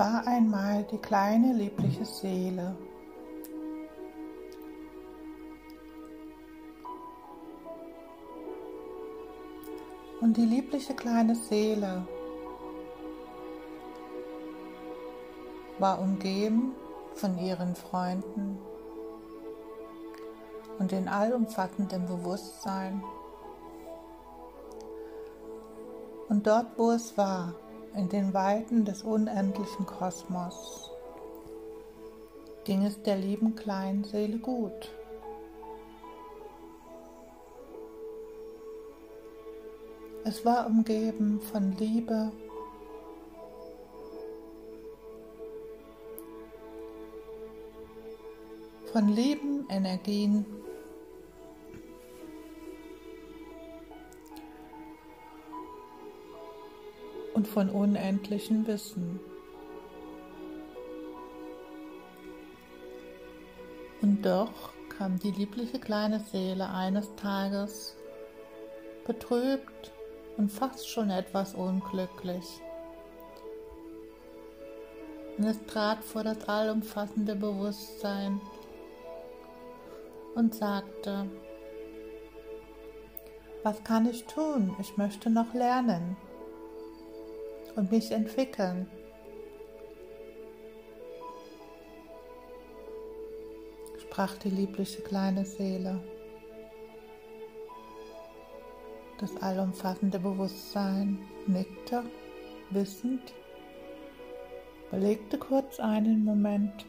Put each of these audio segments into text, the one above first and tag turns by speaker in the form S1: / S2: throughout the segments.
S1: war einmal die kleine liebliche Seele. Und die liebliche kleine Seele war umgeben von ihren Freunden und in allumfassendem Bewusstsein. Und dort, wo es war, in den Weiten des unendlichen Kosmos, ging es der lieben kleinen Seele gut. Es war umgeben von Liebe, von lieben Energien und von unendlichem Wissen. Und doch kam die liebliche kleine Seele eines Tages betrübt und fast schon etwas unglücklich. Und es trat vor das allumfassende Bewusstsein und sagte, was kann ich tun? Ich möchte noch lernen und mich entwickeln. sprach die liebliche kleine Seele. Das allumfassende Bewusstsein nickte, wissend, belegte kurz einen Moment,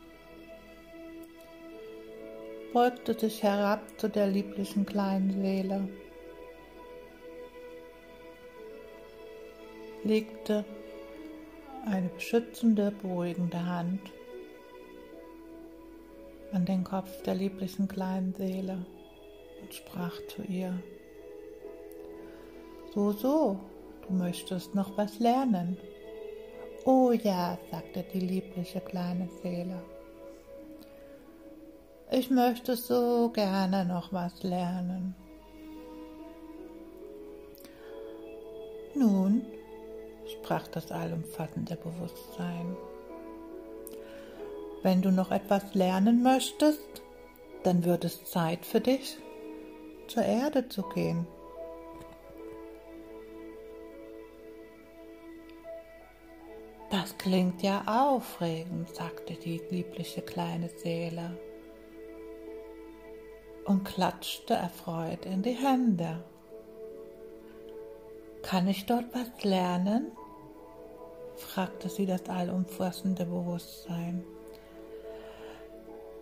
S1: beugte sich herab zu der lieblichen kleinen Seele legte eine beschützende, beruhigende Hand an den Kopf der lieblichen kleinen Seele und sprach zu ihr, so, so, du möchtest noch was lernen. Oh ja, sagte die liebliche kleine Seele. Ich möchte so gerne noch was lernen. Nun, sprach das allumfassende Bewusstsein. Wenn du noch etwas lernen möchtest, dann wird es Zeit für dich, zur Erde zu gehen. Das klingt ja aufregend, sagte die liebliche kleine Seele und klatschte erfreut in die Hände. Kann ich dort was lernen? Fragte sie das allumfassende Bewusstsein.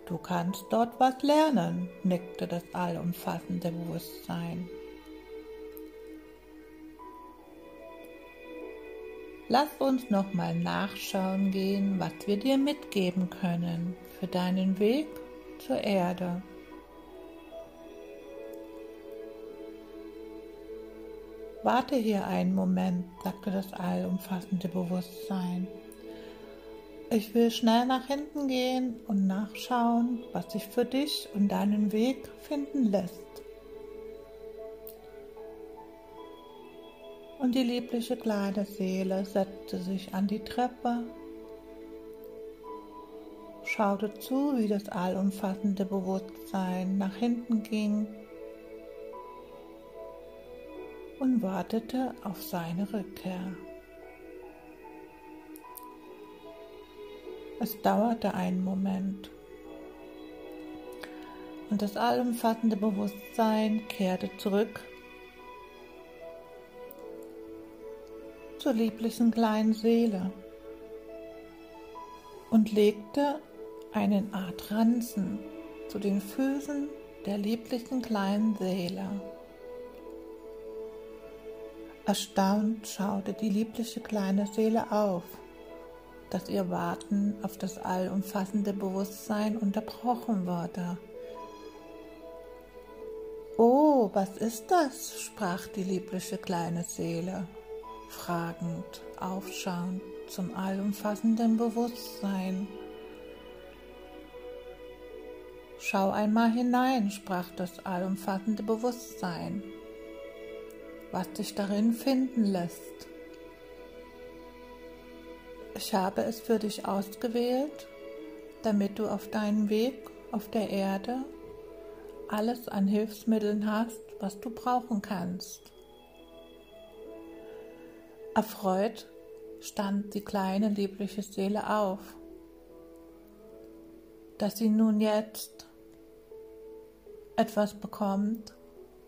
S1: Du kannst dort was lernen, nickte das allumfassende Bewusstsein. Lass uns noch mal nachschauen gehen, was wir dir mitgeben können für deinen Weg zur Erde. Warte hier einen Moment, sagte das allumfassende Bewusstsein. Ich will schnell nach hinten gehen und nachschauen, was sich für dich und deinen Weg finden lässt. Und die liebliche kleine Seele setzte sich an die Treppe, schaute zu, wie das allumfassende Bewusstsein nach hinten ging und wartete auf seine Rückkehr. Es dauerte einen Moment und das allumfassende Bewusstsein kehrte zurück zur lieblichen kleinen Seele und legte einen Art Ranzen zu den Füßen der lieblichen kleinen Seele. Erstaunt schaute die liebliche kleine Seele auf, dass ihr Warten auf das allumfassende Bewusstsein unterbrochen wurde. Oh, was ist das? sprach die liebliche kleine Seele, fragend, aufschauend zum allumfassenden Bewusstsein. Schau einmal hinein, sprach das allumfassende Bewusstsein was dich darin finden lässt. Ich habe es für dich ausgewählt, damit du auf deinem Weg auf der Erde alles an Hilfsmitteln hast, was du brauchen kannst. Erfreut stand die kleine liebliche Seele auf, dass sie nun jetzt etwas bekommt,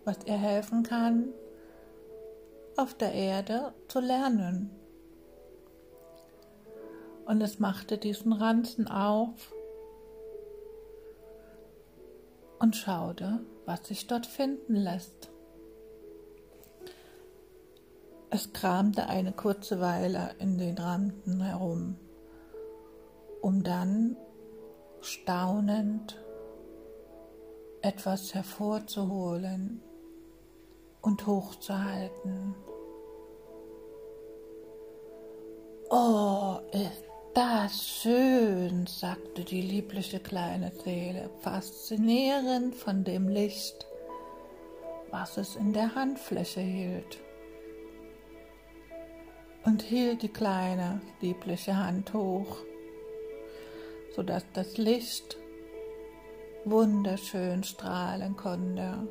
S1: was ihr helfen kann, auf der Erde zu lernen. Und es machte diesen Ranzen auf und schaute, was sich dort finden lässt. Es kramte eine kurze Weile in den Ranzen herum, um dann staunend etwas hervorzuholen und hochzuhalten. Oh, ist das schön, sagte die liebliche kleine Seele, faszinierend von dem Licht, was es in der Handfläche hielt. Und hielt die kleine liebliche Hand hoch, sodass das Licht wunderschön strahlen konnte.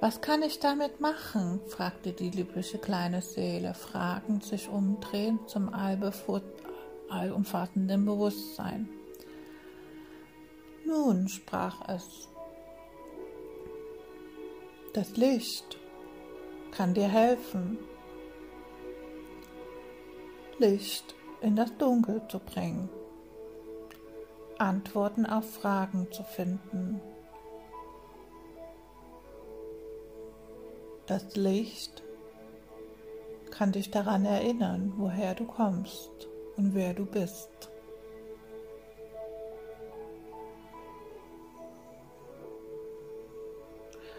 S1: Was kann ich damit machen? fragte die liebliche kleine Seele, fragend sich umdrehend zum allumfassenden Bewusstsein. Nun, sprach es, das Licht kann dir helfen, Licht in das Dunkel zu bringen, Antworten auf Fragen zu finden. Das Licht kann dich daran erinnern, woher du kommst und wer du bist.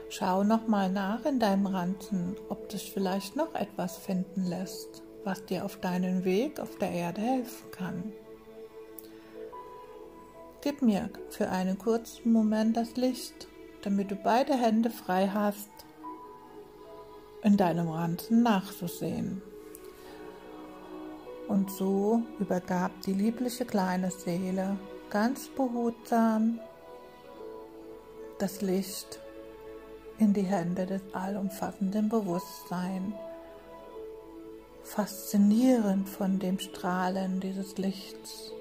S1: Schau nochmal nach in deinem Ranzen, ob dich vielleicht noch etwas finden lässt was dir auf deinen Weg auf der Erde helfen kann. Gib mir für einen kurzen Moment das Licht, damit du beide Hände frei hast, in deinem Ranzen nachzusehen. Und so übergab die liebliche kleine Seele ganz behutsam das Licht in die Hände des allumfassenden Bewusstseins faszinierend von dem Strahlen dieses Lichts.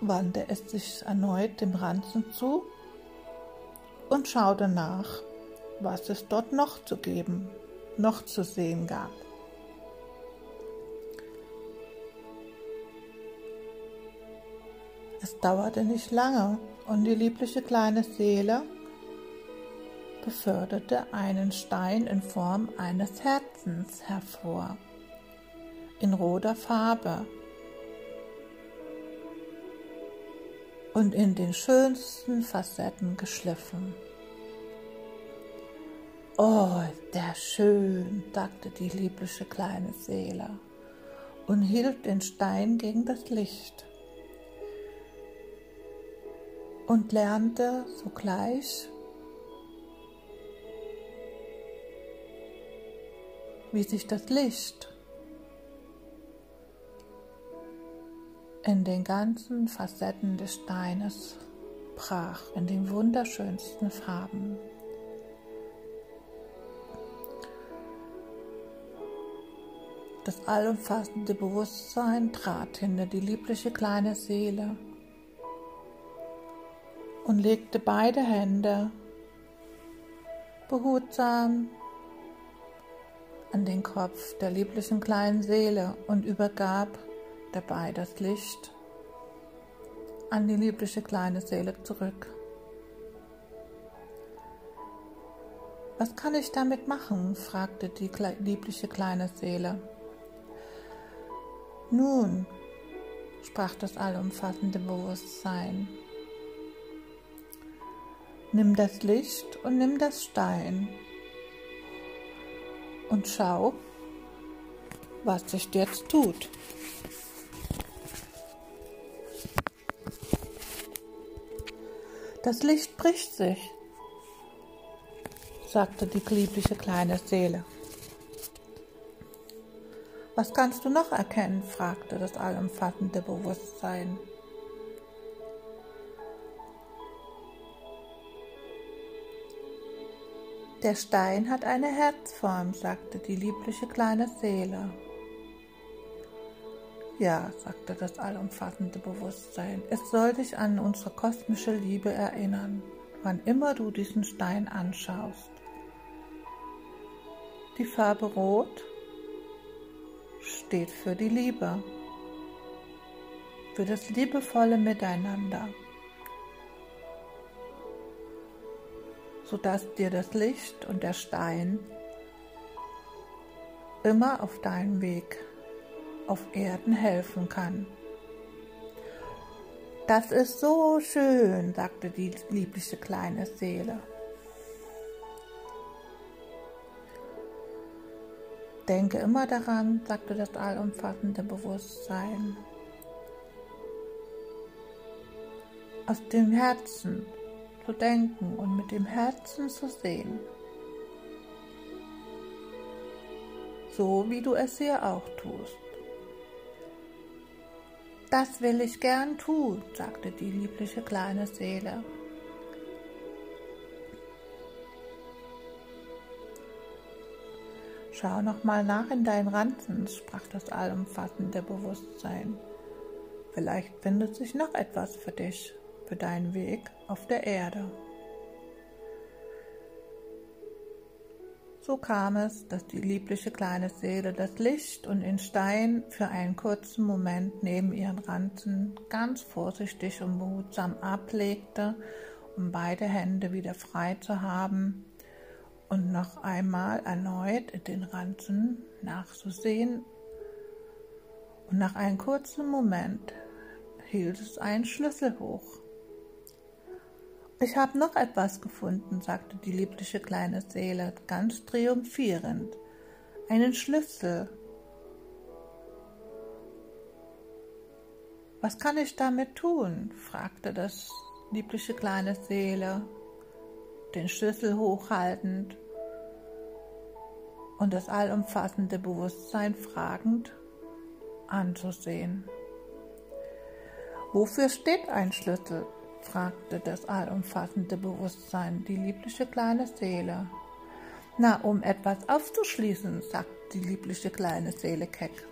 S1: Wandte es sich erneut dem Ranzen zu und schaute nach, was es dort noch zu geben, noch zu sehen gab. Es dauerte nicht lange und die liebliche kleine Seele beförderte einen Stein in Form eines Herzens hervor, in roter Farbe und in den schönsten Facetten geschliffen. Oh, der schön, sagte die liebliche kleine Seele und hielt den Stein gegen das Licht und lernte sogleich wie sich das Licht in den ganzen Facetten des Steines brach, in den wunderschönsten Farben. Das allumfassende Bewusstsein trat hinter die liebliche kleine Seele und legte beide Hände behutsam an den Kopf der lieblichen kleinen Seele und übergab dabei das Licht an die liebliche kleine Seele zurück. Was kann ich damit machen? fragte die liebliche kleine Seele. Nun, sprach das allumfassende Bewusstsein, nimm das Licht und nimm das Stein und schau, was sich jetzt tut. Das Licht bricht sich sagte die liebliche kleine Seele. Was kannst du noch erkennen? fragte das allumfassende Bewusstsein. Der Stein hat eine Herzform, sagte die liebliche kleine Seele. Ja, sagte das allumfassende Bewusstsein, es soll dich an unsere kosmische Liebe erinnern, wann immer du diesen Stein anschaust. Die Farbe Rot steht für die Liebe, für das liebevolle Miteinander, sodass dir das Licht und der Stein immer auf deinem Weg auf Erden helfen kann. Das ist so schön, sagte die liebliche kleine Seele. Denke immer daran, sagte das allumfassende Bewusstsein. Aus dem Herzen zu denken und mit dem Herzen zu sehen. So wie du es hier auch tust. Das will ich gern tun, sagte die liebliche kleine Seele. Schau noch mal nach in deinen Ranzen, sprach das allumfassende Bewusstsein. Vielleicht findet sich noch etwas für dich, für deinen Weg auf der Erde. So kam es, dass die liebliche kleine Seele das Licht und den Stein für einen kurzen Moment neben ihren Ranzen ganz vorsichtig und behutsam ablegte, um beide Hände wieder frei zu haben und noch einmal erneut in den Ranzen nachzusehen. Und nach einem kurzen Moment hielt es einen Schlüssel hoch. Ich habe noch etwas gefunden, sagte die liebliche kleine Seele ganz triumphierend. Einen Schlüssel. Was kann ich damit tun? fragte das liebliche kleine Seele, den Schlüssel hochhaltend und das allumfassende Bewusstsein fragend anzusehen. Wofür steht ein Schlüssel? Fragte das allumfassende Bewusstsein, die liebliche kleine Seele. Na, um etwas aufzuschließen, sagte die liebliche kleine Seele keck.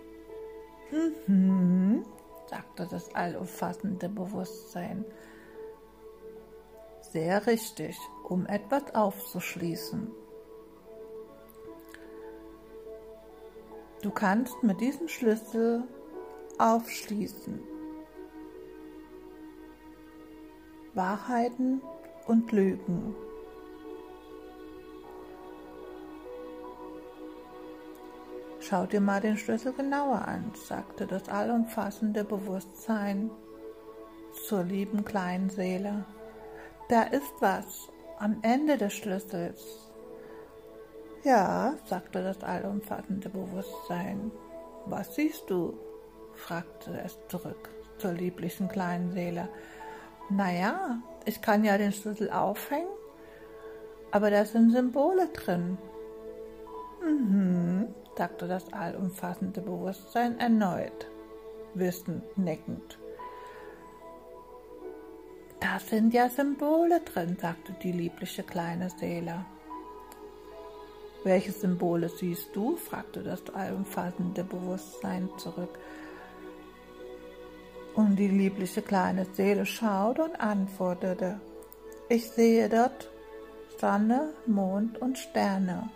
S1: Mhm, sagte das allumfassende Bewusstsein. Sehr richtig, um etwas aufzuschließen. Du kannst mit diesem Schlüssel aufschließen. Wahrheiten und Lügen. Schau dir mal den Schlüssel genauer an, sagte das allumfassende Bewusstsein zur lieben kleinen Seele. Da ist was am Ende des Schlüssels. Ja, sagte das allumfassende Bewusstsein. Was siehst du? fragte es zurück zur lieblichen kleinen Seele. Naja, ich kann ja den Schlüssel aufhängen, aber da sind Symbole drin. Mhm, sagte das allumfassende Bewusstsein erneut, wissend neckend. Da sind ja Symbole drin, sagte die liebliche kleine Seele. Welche Symbole siehst du? fragte das allumfassende Bewusstsein zurück. Und die liebliche kleine Seele schaute und antwortete, ich sehe dort Sonne, Mond und Sterne.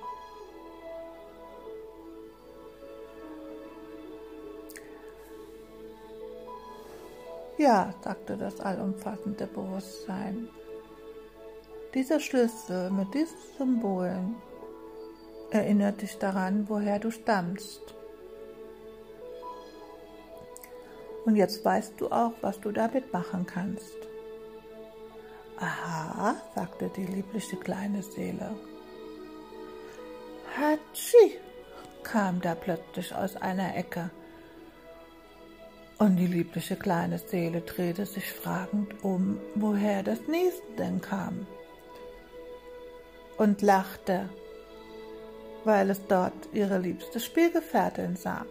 S1: Ja, sagte das allumfassende Bewusstsein. Dieser Schlüssel mit diesen Symbolen erinnert dich daran, woher du stammst. Und jetzt weißt du auch, was du damit machen kannst. Aha, sagte die liebliche kleine Seele. Hatschi, kam da plötzlich aus einer Ecke. Und die liebliche kleine Seele drehte sich fragend um, woher das Niesen denn kam. und lachte, weil es dort ihre liebste Spielgefährtin sah.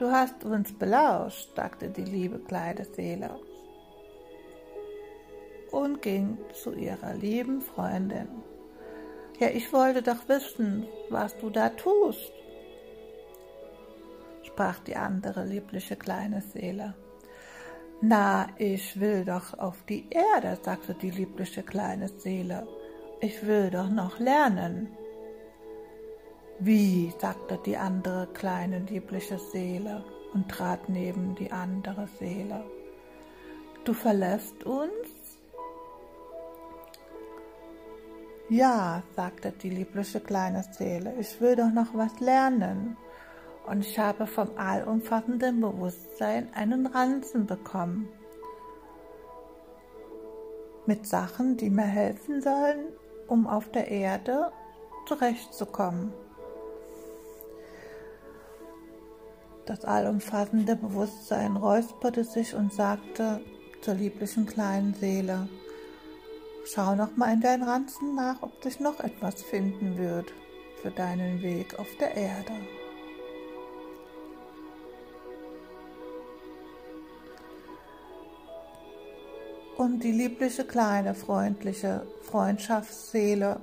S1: Du hast uns belauscht, sagte die liebe kleine Seele und ging zu ihrer lieben Freundin. Ja, ich wollte doch wissen, was du da tust, sprach die andere liebliche kleine Seele. Na, ich will doch auf die Erde, sagte die liebliche kleine Seele. Ich will doch noch lernen. Wie, sagte die andere kleine liebliche Seele und trat neben die andere Seele. Du verlässt uns? Ja, sagte die liebliche kleine Seele, ich will doch noch was lernen und ich habe vom allumfassenden Bewusstsein einen Ranzen bekommen. Mit Sachen, die mir helfen sollen, um auf der Erde zurechtzukommen. Das allumfassende Bewusstsein räusperte sich und sagte zur lieblichen kleinen Seele, schau noch mal in deinen Ranzen nach, ob sich noch etwas finden wird für deinen Weg auf der Erde. Und die liebliche kleine freundliche Freundschaftsseele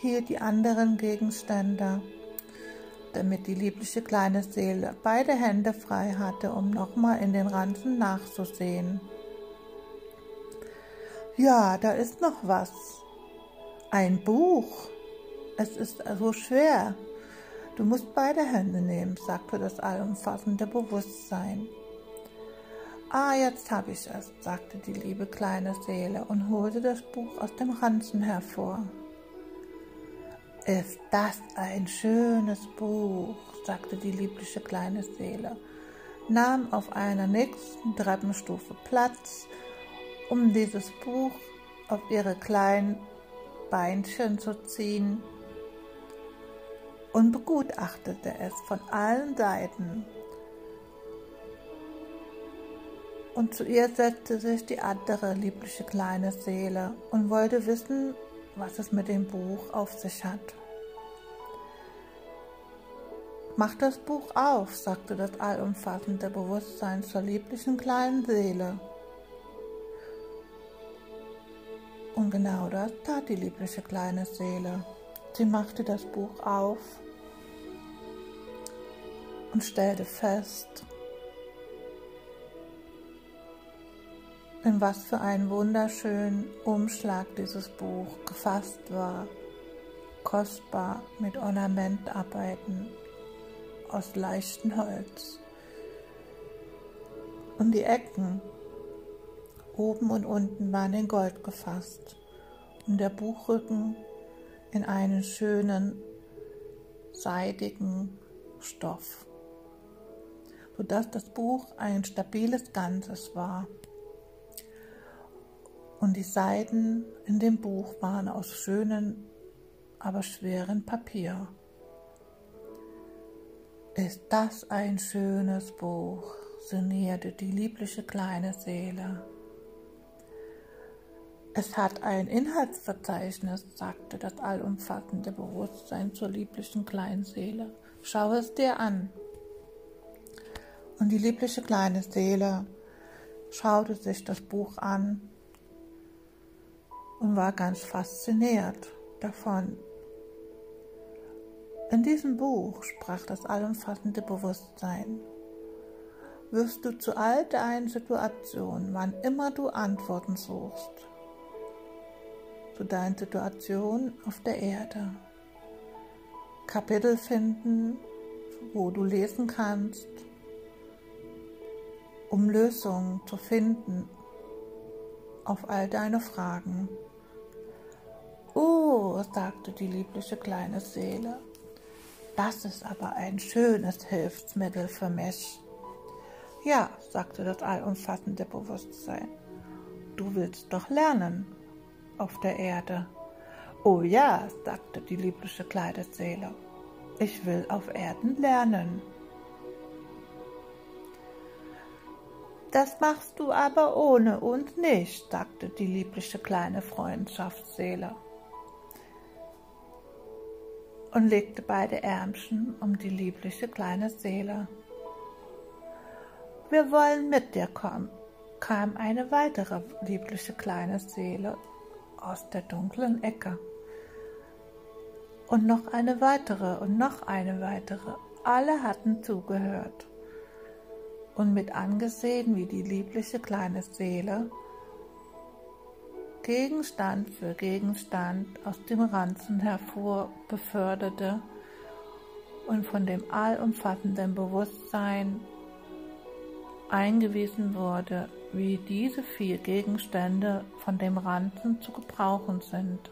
S1: hielt die anderen Gegenstände, damit die liebliche kleine Seele beide Hände frei hatte, um nochmal in den Ranzen nachzusehen. Ja, da ist noch was. Ein Buch. Es ist so schwer. Du musst beide Hände nehmen, sagte das allumfassende Bewusstsein. Ah, jetzt habe ich es, sagte die liebe kleine Seele und holte das Buch aus dem Ranzen hervor. Ist das ein schönes Buch, sagte die liebliche kleine Seele, nahm auf einer nächsten Treppenstufe Platz, um dieses Buch auf ihre kleinen Beinchen zu ziehen und begutachtete es von allen Seiten. Und zu ihr setzte sich die andere liebliche kleine Seele und wollte wissen, was es mit dem Buch auf sich hat. Mach das Buch auf, sagte das allumfassende Bewusstsein zur lieblichen kleinen Seele. Und genau das tat die liebliche kleine Seele. Sie machte das Buch auf und stellte fest, in was für einen wunderschönen Umschlag dieses Buch gefasst war, kostbar mit Ornamentarbeiten aus leichtem Holz. Und die Ecken oben und unten waren in Gold gefasst. Und der Buchrücken in einen schönen, seidigen Stoff, sodass das Buch ein stabiles Ganzes war und die Seiten in dem Buch waren aus schönem, aber schweren Papier. Ist das ein schönes Buch, sinnierte die liebliche kleine Seele. Es hat ein Inhaltsverzeichnis, sagte das allumfassende Bewusstsein zur lieblichen kleinen Seele. Schau es dir an. Und die liebliche kleine Seele schaute sich das Buch an und war ganz fasziniert davon. In diesem Buch, sprach das allumfassende Bewusstsein, wirst du zu all deinen Situationen, wann immer du Antworten suchst, zu deinen Situationen auf der Erde, Kapitel finden, wo du lesen kannst, um Lösungen zu finden auf all deine Fragen. Oh, sagte die liebliche kleine Seele, das ist aber ein schönes Hilfsmittel für mich. Ja, sagte das allumfassende Bewusstsein, du willst doch lernen auf der Erde. Oh ja, sagte die liebliche kleine Seele, ich will auf Erden lernen. Das machst du aber ohne uns nicht, sagte die liebliche kleine Freundschaftsseele. Und legte beide Ärmchen um die liebliche kleine Seele. Wir wollen mit dir kommen, kam eine weitere liebliche kleine Seele aus der dunklen Ecke. Und noch eine weitere und noch eine weitere. Alle hatten zugehört und mit angesehen, wie die liebliche kleine Seele Gegenstand für Gegenstand aus dem Ranzen hervor beförderte und von dem allumfassenden Bewusstsein eingewiesen wurde, wie diese vier Gegenstände von dem Ranzen zu gebrauchen sind.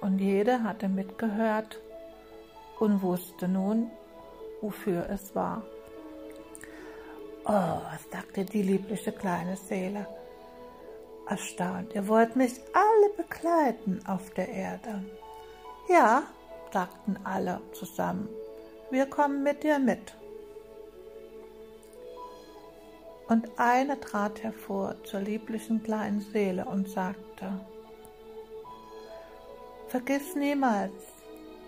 S1: Und jeder hatte mitgehört und wusste nun, wofür es war. Oh, sagte die liebliche kleine Seele, erstaunt, ihr wollt mich alle begleiten auf der Erde. Ja, sagten alle zusammen, wir kommen mit dir mit. Und eine trat hervor zur lieblichen kleinen Seele und sagte, Vergiss niemals,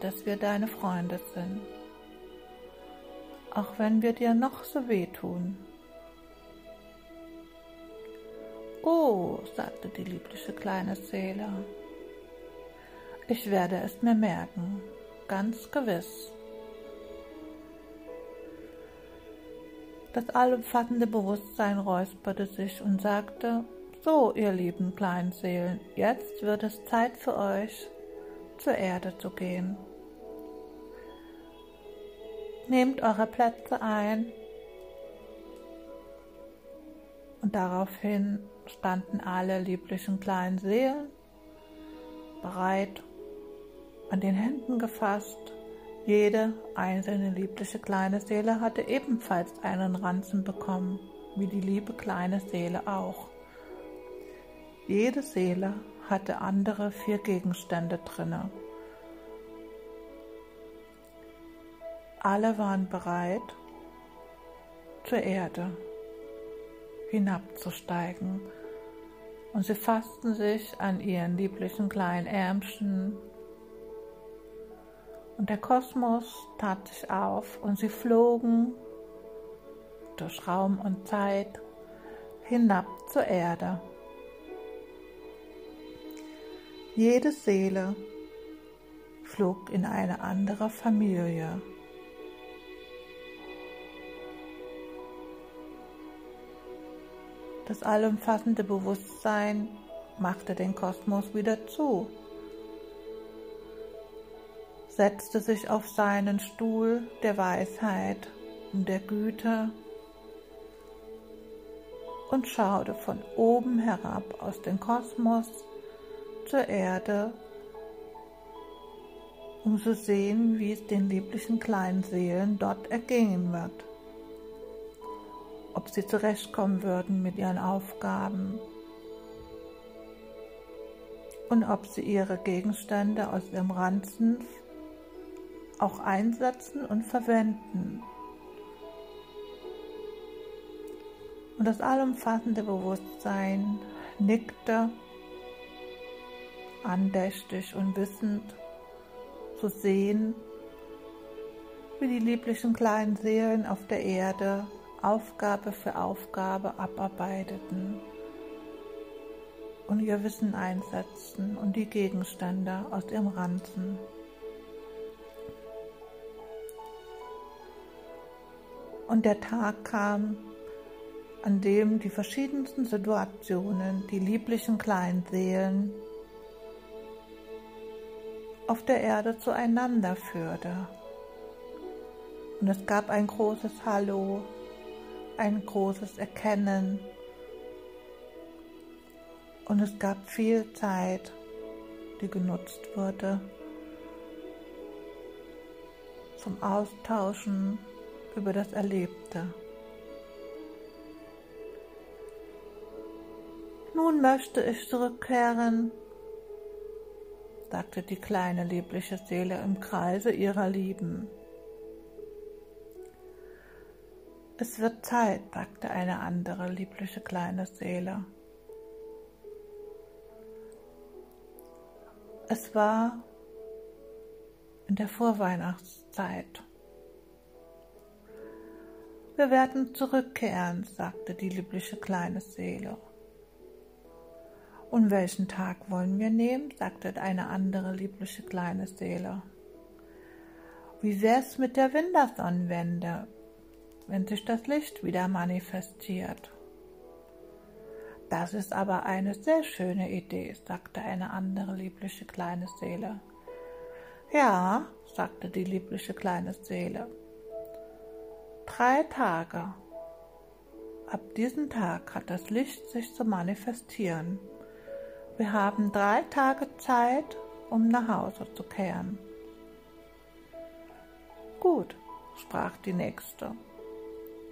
S1: dass wir deine Freunde sind, auch wenn wir dir noch so wehtun. Oh, sagte die liebliche kleine Seele, ich werde es mir merken, ganz gewiss. Das allumfassende Bewusstsein räusperte sich und sagte, so, ihr lieben kleinen Seelen, jetzt wird es Zeit für euch, zur Erde zu gehen. Nehmt eure Plätze ein und daraufhin standen alle lieblichen kleinen Seelen bereit, an den Händen gefasst, jede einzelne liebliche kleine Seele hatte ebenfalls einen Ranzen bekommen, wie die liebe kleine Seele auch. Jede Seele hatte andere vier Gegenstände drinne. Alle waren bereit, zur Erde hinabzusteigen, und sie fassten sich an ihren lieblichen kleinen Ärmchen und der Kosmos tat sich auf und sie flogen durch Raum und Zeit hinab zur Erde. Jede Seele flog in eine andere Familie. Das allumfassende Bewusstsein machte den Kosmos wieder zu setzte sich auf seinen Stuhl der Weisheit und der Güte und schaute von oben herab aus dem Kosmos zur Erde, um zu sehen, wie es den lieblichen kleinen Seelen dort ergehen wird. Ob sie zurechtkommen würden mit ihren Aufgaben und ob sie ihre Gegenstände aus ihrem Ranzen auch einsetzen und verwenden. Und das allumfassende Bewusstsein nickte andächtig und wissend zu sehen, wie die lieblichen kleinen Seelen auf der Erde Aufgabe für Aufgabe abarbeiteten und ihr Wissen einsetzten und die Gegenstände aus ihrem Ranzen Und der Tag kam, an dem die verschiedensten Situationen, die lieblichen kleinen Seelen auf der Erde zueinander führte. Und es gab ein großes Hallo, ein großes Erkennen. Und es gab viel Zeit, die genutzt wurde zum Austauschen über das Erlebte. Nun möchte ich zurückkehren, sagte die kleine liebliche Seele im Kreise ihrer Lieben. Es wird Zeit, sagte eine andere liebliche kleine Seele. Es war in der Vorweihnachtszeit. Wir werden zurückkehren, sagte die liebliche kleine Seele. Und welchen Tag wollen wir nehmen? sagte eine andere liebliche kleine Seele. Wie wär's mit der Wintersonnenwende, wenn sich das Licht wieder manifestiert? Das ist aber eine sehr schöne Idee, sagte eine andere liebliche kleine Seele. Ja, sagte die liebliche kleine Seele drei Tage. Ab diesem Tag hat das Licht sich zu manifestieren. Wir haben drei Tage Zeit, um nach Hause zu kehren. Gut, sprach die Nächste.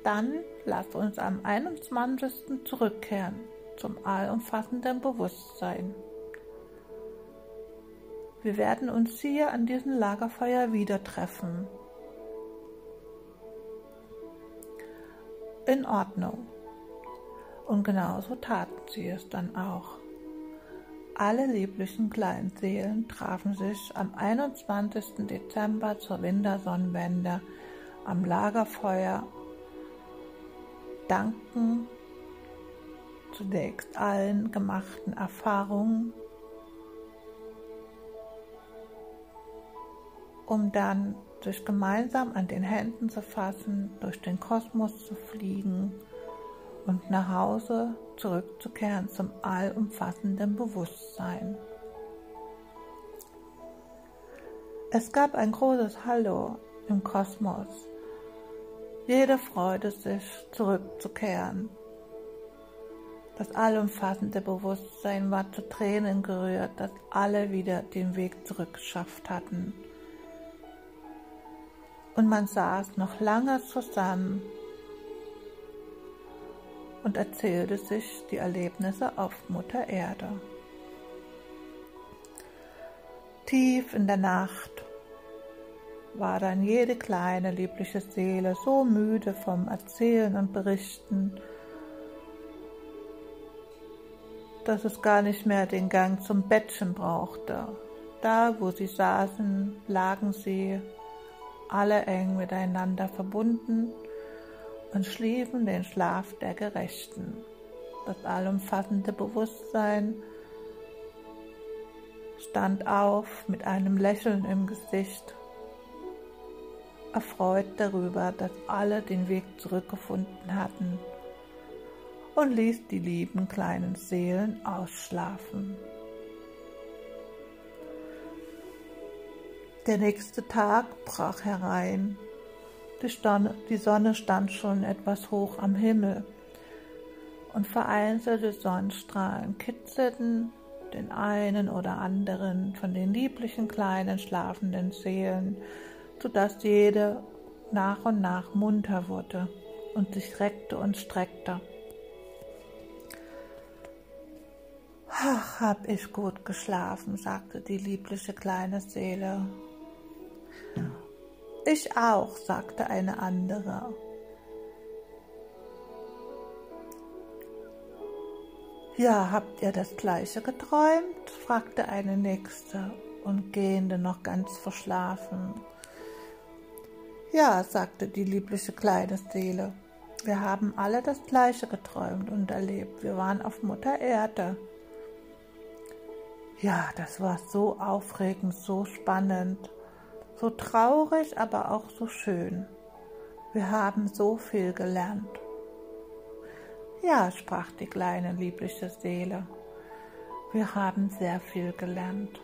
S1: Dann lass uns am 21. zurückkehren zum allumfassenden Bewusstsein. Wir werden uns hier an diesem Lagerfeuer wieder treffen in Ordnung. Und genauso taten sie es dann auch. Alle lieblichen kleinen Seelen trafen sich am 21. Dezember zur Wintersonnenwende am Lagerfeuer, danken zunächst allen gemachten Erfahrungen, um dann sich gemeinsam an den Händen zu fassen, durch den Kosmos zu fliegen und nach Hause zurückzukehren zum allumfassenden Bewusstsein. Es gab ein großes Hallo im Kosmos. Jede freute sich, zurückzukehren. Das allumfassende Bewusstsein war zu Tränen gerührt, dass alle wieder den Weg zurückgeschafft hatten und man saß noch lange zusammen und erzählte sich die Erlebnisse auf Mutter Erde. Tief in der Nacht war dann jede kleine liebliche Seele so müde vom Erzählen und Berichten, dass es gar nicht mehr den Gang zum Bettchen brauchte. Da, wo sie saßen, lagen sie alle eng miteinander verbunden und schliefen den Schlaf der Gerechten. Das allumfassende Bewusstsein stand auf mit einem Lächeln im Gesicht, erfreut darüber, dass alle den Weg zurückgefunden hatten und ließ die lieben kleinen Seelen ausschlafen. Der nächste Tag brach herein. Die Sonne stand schon etwas hoch am Himmel und vereinzelte Sonnenstrahlen kitzelten den einen oder anderen von den lieblichen kleinen schlafenden Seelen, sodass jede nach und nach munter wurde und sich reckte und streckte. Ach, hab ich gut geschlafen, sagte die liebliche kleine Seele ich auch, sagte eine andere. Ja, habt ihr das gleiche geträumt? fragte eine nächste und gehende noch ganz verschlafen. Ja, sagte die liebliche kleine Seele. Wir haben alle das gleiche geträumt und erlebt. Wir waren auf Mutter Erde. Ja, das war so aufregend, so spannend. So traurig, aber auch so schön. Wir haben so viel gelernt. Ja, sprach die kleine liebliche Seele, wir haben sehr viel gelernt.